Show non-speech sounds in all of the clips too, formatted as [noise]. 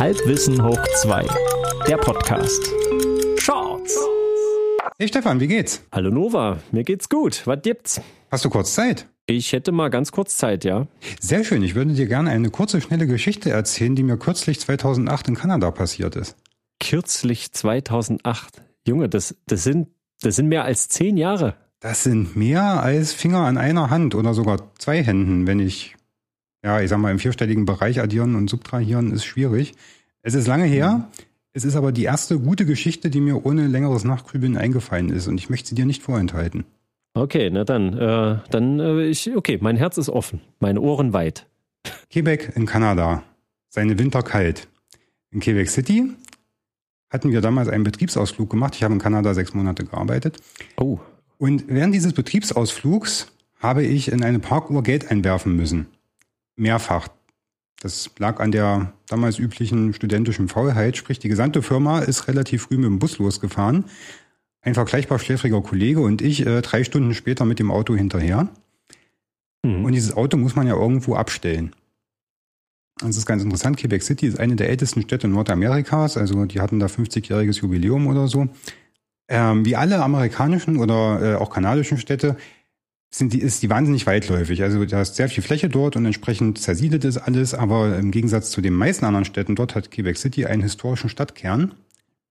Halbwissen hoch 2, der Podcast. Shorts. Hey Stefan, wie geht's? Hallo Nova, mir geht's gut. Was gibt's? Hast du kurz Zeit? Ich hätte mal ganz kurz Zeit, ja. Sehr schön. Ich würde dir gerne eine kurze, schnelle Geschichte erzählen, die mir kürzlich 2008 in Kanada passiert ist. Kürzlich 2008. Junge, das, das, sind, das sind mehr als zehn Jahre. Das sind mehr als Finger an einer Hand oder sogar zwei Händen, wenn ich, ja, ich sag mal, im vierstelligen Bereich addieren und subtrahieren ist schwierig. Es ist lange her. Es ist aber die erste gute Geschichte, die mir ohne längeres Nachgrübeln eingefallen ist und ich möchte sie dir nicht vorenthalten. Okay, na dann, äh, dann, äh, ich, okay, mein Herz ist offen, meine Ohren weit. Quebec in Kanada. Seine Winter kalt. In Quebec City hatten wir damals einen Betriebsausflug gemacht. Ich habe in Kanada sechs Monate gearbeitet. Oh. Und während dieses Betriebsausflugs habe ich in eine Parkuhr Geld einwerfen müssen. Mehrfach. Das lag an der damals üblichen studentischen Faulheit, sprich die gesamte Firma ist relativ früh mit dem Bus losgefahren. Ein vergleichbar schläfriger Kollege und ich äh, drei Stunden später mit dem Auto hinterher. Mhm. Und dieses Auto muss man ja irgendwo abstellen. Das ist ganz interessant. Quebec City ist eine der ältesten Städte Nordamerikas. Also die hatten da 50-jähriges Jubiläum oder so. Ähm, wie alle amerikanischen oder äh, auch kanadischen Städte sind die, ist die wahnsinnig weitläufig. Also da ist sehr viel Fläche dort und entsprechend zersiedelt ist alles. Aber im Gegensatz zu den meisten anderen Städten dort hat Quebec City einen historischen Stadtkern.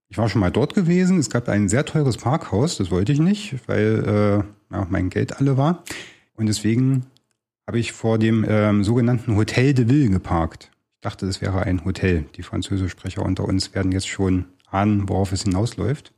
Ich war schon mal dort gewesen. Es gab ein sehr teures Parkhaus. Das wollte ich nicht, weil äh, ja, mein Geld alle war. Und deswegen habe ich vor dem ähm, sogenannten Hotel de Ville geparkt. Ich dachte, es wäre ein Hotel. Die Französischsprecher unter uns werden jetzt schon ahnen, worauf es hinausläuft.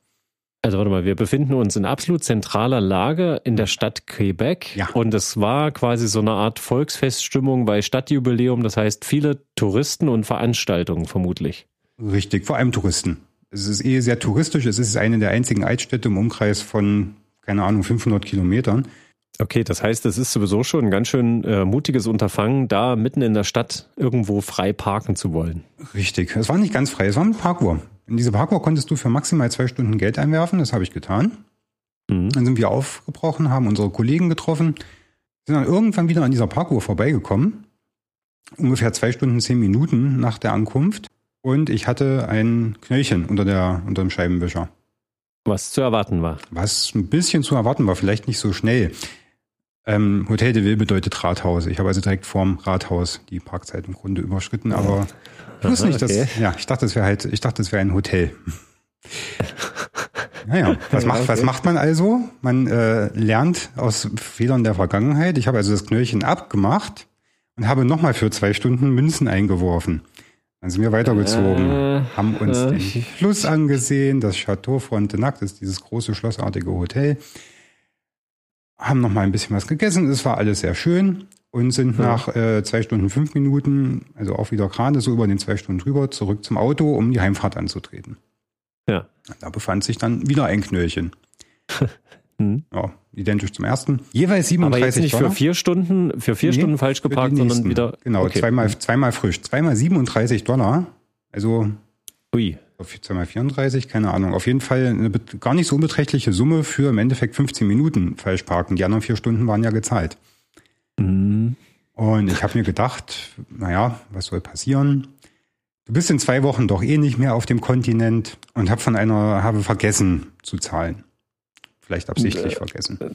Also warte mal, wir befinden uns in absolut zentraler Lage in der Stadt Quebec. Ja. Und es war quasi so eine Art Volksfeststimmung bei Stadtjubiläum. Das heißt, viele Touristen und Veranstaltungen vermutlich. Richtig, vor allem Touristen. Es ist eh sehr touristisch. Es ist eine der einzigen Altstädte im Umkreis von, keine Ahnung, 500 Kilometern. Okay, das heißt, es ist sowieso schon ein ganz schön äh, mutiges Unterfangen, da mitten in der Stadt irgendwo frei parken zu wollen. Richtig. Es war nicht ganz frei, es war ein Parkuhr. In diese Parkuhr konntest du für maximal zwei Stunden Geld einwerfen. Das habe ich getan. Mhm. Dann sind wir aufgebrochen, haben unsere Kollegen getroffen, sind dann irgendwann wieder an dieser Parkuhr vorbeigekommen. Ungefähr zwei Stunden, zehn Minuten nach der Ankunft. Und ich hatte ein Knöllchen unter, der, unter dem Scheibenwischer. Was zu erwarten war. Was ein bisschen zu erwarten war, vielleicht nicht so schnell. Ähm, Hotel de Ville bedeutet Rathaus. Ich habe also direkt vorm Rathaus die Parkzeit im Grunde überschritten, aber ich wusste nicht, okay. dass, ja, ich dachte, es wäre halt, ich dachte, es wäre ein Hotel. [laughs] Naja, was Ja, macht, was macht man also? Man äh, lernt aus Fehlern der Vergangenheit. Ich habe also das Knöllchen abgemacht und habe nochmal für zwei Stunden Münzen eingeworfen. Dann sind wir weitergezogen, Äh, haben uns äh, den Fluss angesehen, das Chateau Frontenac, das ist dieses große schlossartige Hotel. Haben noch mal ein bisschen was gegessen, es war alles sehr schön und sind Ja. nach äh, zwei Stunden fünf Minuten, also auch wieder gerade so über den zwei Stunden drüber, zurück zum Auto, um die Heimfahrt anzutreten. Ja. Da befand sich dann wieder ein Knöllchen. [laughs] Hm. Ja, identisch zum ersten. Jeweils Aber 37 jetzt nicht Dollar. für vier Stunden, für vier Nee, Stunden falsch geparkt, sondern wieder. Genau, okay. zweimal, zweimal frisch. Zweimal 37 Dollar. Also Ui. Zweimal 34, keine Ahnung. Auf jeden Fall eine gar nicht so unbeträchtliche Summe für im Endeffekt 15 Minuten falsch parken. Die anderen vier Stunden waren ja gezahlt. Hm. Und ich habe mir gedacht, naja, was soll passieren? Du bist in zwei Wochen doch eh nicht mehr auf dem Kontinent und habe von einer, habe vergessen zu zahlen. Vielleicht absichtlich vergessen. [laughs]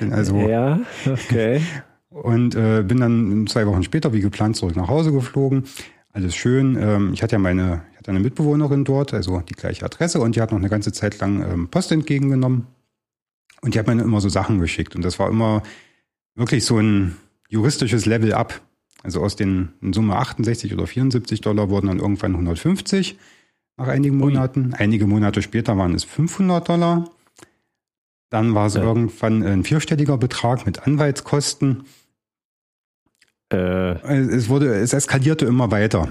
Bin also [laughs] Ja, okay. [laughs] und äh, bin dann zwei Wochen später wie geplant zurück nach Hause geflogen. Alles schön. Ähm, ich hatte ja meine, ich hatte eine Mitbewohnerin dort, also die gleiche Adresse und die hat noch eine ganze Zeit lang ähm, Post entgegengenommen. Und die hat mir immer so Sachen geschickt. Und das war immer wirklich so ein juristisches Level up. Also aus den in Summe 68 oder 74 Dollar wurden dann irgendwann 150 nach einigen Ui. Monaten. Einige Monate später waren es 500 Dollar. Dann war es Ja. irgendwann ein vierstelliger Betrag mit Anwaltskosten. Äh, Es wurde, es eskalierte immer weiter.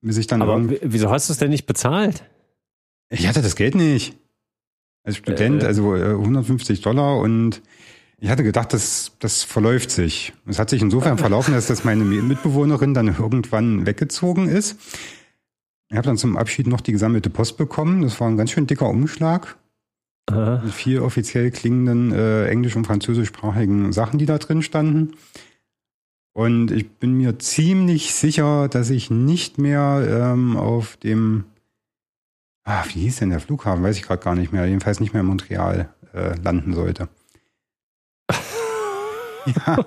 Bis ich dann aber wieso hast du es denn nicht bezahlt? ich hatte das Geld nicht. Als Student, Äh. also äh, 150 Dollar und ich hatte gedacht, das, das verläuft sich. Es hat sich insofern verlaufen, dass das meine Mitbewohnerin dann irgendwann weggezogen ist. Ich habe dann zum Abschied noch die gesammelte Post bekommen. Das war ein ganz schön dicker Umschlag Aha. mit vier offiziell klingenden äh, englisch- und französischsprachigen Sachen, die da drin standen. Und ich bin mir ziemlich sicher, dass ich nicht mehr ähm, auf dem, ah, wie hieß denn der Flughafen? Weiß ich gerade gar nicht mehr. Jedenfalls nicht mehr in Montreal äh, landen sollte. [laughs] Ja.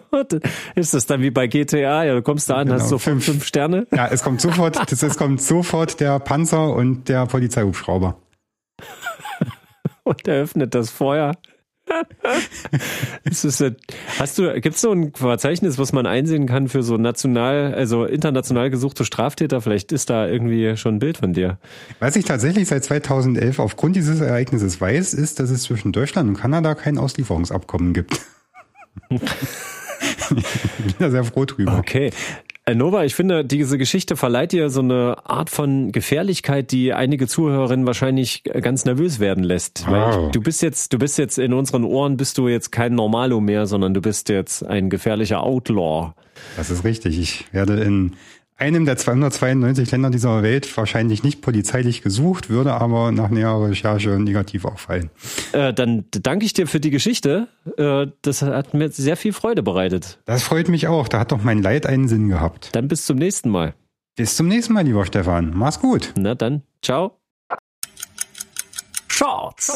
Ist das dann wie bei GTA? Ja, du kommst da an, genau. hast so fünf, fünf Sterne. Ja, es kommt sofort, [laughs] das, es kommt sofort der Panzer und der Polizeihubschrauber. und er öffnet das Feuer. [laughs] hast du, gibt es so ein Verzeichnis, was man einsehen kann für so national, also international gesuchte Straftäter? Vielleicht ist da irgendwie schon ein Bild von dir. Was ich tatsächlich seit 2011 aufgrund dieses Ereignisses weiß, ist, dass es zwischen Deutschland und Kanada kein Auslieferungsabkommen gibt. [laughs] ich bin da sehr froh drüber. Okay. Äh, Nova, ich finde, diese Geschichte verleiht dir so eine Art von Gefährlichkeit, die einige Zuhörerinnen wahrscheinlich ganz nervös werden lässt. Oh. Weil du bist jetzt, du bist jetzt in unseren Ohren bist du jetzt kein Normalo mehr, sondern du bist jetzt ein gefährlicher Outlaw. Das ist richtig. Ich werde in einem der 292 Länder dieser Welt wahrscheinlich nicht polizeilich gesucht, würde aber nach näherer Recherche negativ auffallen. Äh, dann danke ich dir für die Geschichte. Äh, das hat mir sehr viel Freude bereitet. Das freut mich auch. Da hat doch mein Leid einen Sinn gehabt. Dann bis zum nächsten Mal. Bis zum nächsten Mal, lieber Stefan. Mach's gut. Na dann, ciao. Shorts.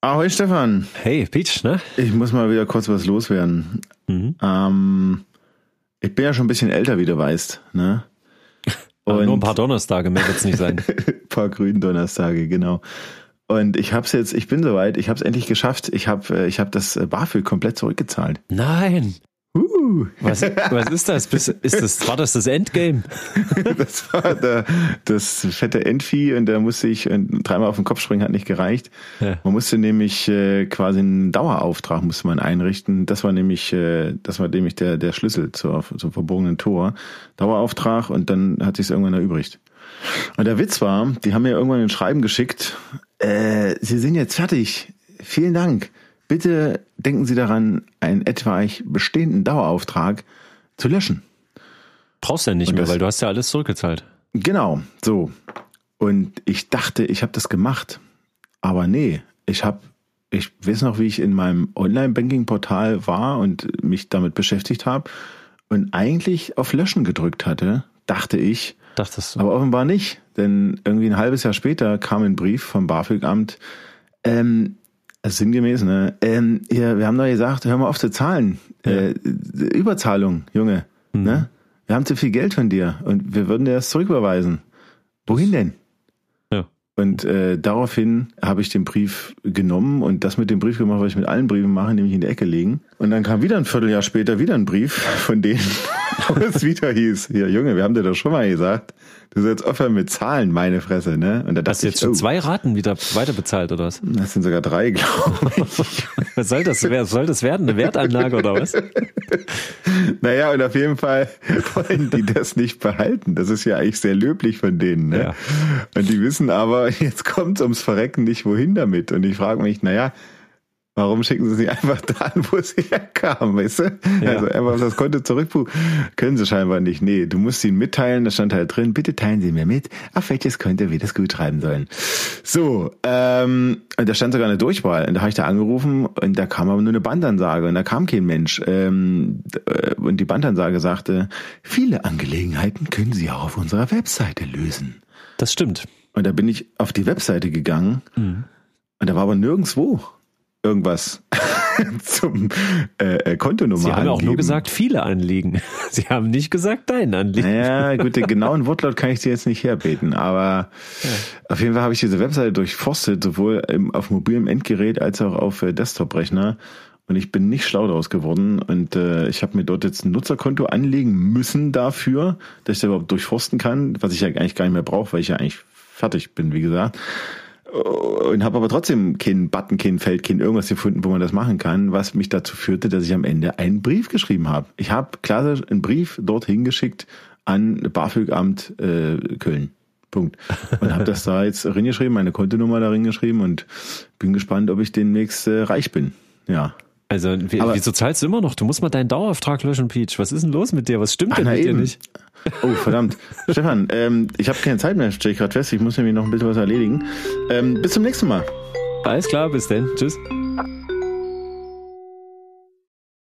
Ahoi Stefan. Hey Peach, ne? Ich muss mal wieder kurz was loswerden. Mhm. Ähm, ich bin ja schon ein bisschen älter, wie du weißt. Ne? Und [laughs] nur ein paar Donnerstage, mehr wird es nicht sein. [laughs] ein paar grünen Donnerstage, genau. Und ich hab's jetzt, ich bin soweit, ich hab's endlich geschafft. Ich habe äh, ich hab das BAföG komplett zurückgezahlt. Nein. Was, was ist das? Ist das? War das das Endgame? [laughs] das war der, das fette Endvieh und da musste ich dreimal auf den Kopf springen, hat nicht gereicht. Ja. Man musste nämlich äh, quasi einen Dauerauftrag musste man einrichten. Das war nämlich, äh, das war nämlich der, der Schlüssel zur, zum verborgenen Tor. Dauerauftrag und dann hat sich irgendwann erübrigt. Und der Witz war, die haben mir irgendwann ein Schreiben geschickt, äh, Sie sind jetzt fertig. Vielen Dank. Bitte denken Sie daran, einen etwaig bestehenden Dauerauftrag zu löschen. Brauchst du ja nicht Und mehr, das, weil du hast ja alles zurückgezahlt. Genau, so. Und ich dachte, ich habe das gemacht. Aber nee, ich habe, ich weiß noch, wie ich in meinem Online-Banking-Portal war und mich damit beschäftigt habe und eigentlich auf Löschen gedrückt hatte, dachte ich. Dachtest du? Aber offenbar nicht, denn irgendwie ein halbes Jahr später kam ein Brief vom BAföG-Amt, ähm, sinngemäß, ne? Ähm, ja, wir haben doch gesagt, hör mal auf zu zahlen. Ja. Äh, Überzahlung, Junge. Mhm. Ne? Wir haben zu viel Geld von dir und wir würden dir das zurücküberweisen. Wohin denn? Ja. Und äh, daraufhin habe ich den Brief genommen und das mit dem Brief gemacht, was ich mit allen Briefen mache, nämlich in die Ecke legen. Und dann kam wieder ein Vierteljahr später wieder ein Brief von denen, [laughs] wo es wieder hieß, ja Junge, wir haben dir doch schon mal gesagt, Du sollst aufhören mit Zahlen, meine Fresse, ne? Und da Hast du jetzt ich, schon oh, zwei Raten wieder weiter bezahlt oder was? Das sind sogar drei, glaube [laughs] ich. was soll das? Was soll das werden? Eine Wertanlage oder was? [laughs] naja, und auf jeden Fall wollen die das nicht behalten. Das ist ja eigentlich sehr löblich von denen, ne? Ja. Und die wissen aber, jetzt kommt es ums Verrecken nicht wohin damit. Und ich frage mich, naja, Warum schicken sie sie einfach [laughs] dahin, wo es herkam, weißt du? Ja. Also einfach das Konto zurückbuchen. Können sie scheinbar nicht. Nee, du musst ihnen mitteilen, da stand halt drin, bitte teilen Sie mir mit, auf welches Konto wir das gut schreiben sollen. So, ähm, und da stand sogar eine Durchwahl. Und da habe ich da angerufen und da kam aber nur eine Bandansage und da kam kein Mensch. Ähm, äh, und die Bandansage sagte, viele Angelegenheiten können Sie auch auf unserer Webseite lösen. Das stimmt. Und da bin ich auf die Webseite gegangen mhm. und da war aber nirgendswo irgendwas [laughs] zum äh, äh, Kontonummer Sie haben angeben. auch nur gesagt, viele Anliegen. [laughs] Sie haben nicht gesagt, dein Anliegen. Naja, [laughs] gut, den genauen Wortlaut kann ich dir jetzt nicht herbeten, aber ja. auf jeden Fall habe ich diese Webseite durchforstet, sowohl im, auf mobilem Endgerät als auch auf äh, Desktop-Rechner. Und ich bin nicht schlau daraus geworden. Und äh, ich habe mir dort jetzt ein Nutzerkonto anlegen müssen dafür, dass ich das überhaupt durchforsten kann, was ich ja eigentlich gar nicht mehr brauche, weil ich ja eigentlich fertig bin, wie gesagt und habe aber trotzdem keinen Button, kein Feld, kein irgendwas gefunden, wo man das machen kann, was mich dazu führte, dass ich am Ende einen Brief geschrieben habe. Ich habe klassisch einen Brief dorthin geschickt an BAföG-Amt äh, Köln. Punkt. Und habe das da jetzt reingeschrieben, meine Kontonummer da reingeschrieben und bin gespannt, ob ich demnächst äh, reich bin. Ja. Also, wie, aber, wieso zahlst du immer noch? Du musst mal deinen Dauerauftrag löschen, Peach. Was ist denn los mit dir? Was stimmt denn mit eben. dir nicht? Oh, verdammt. [laughs] Stefan, ähm, ich habe keine Zeit mehr, stelle ich gerade fest. Ich muss nämlich noch ein bisschen was erledigen. Ähm, bis zum nächsten Mal. Alles klar, bis dann. Tschüss.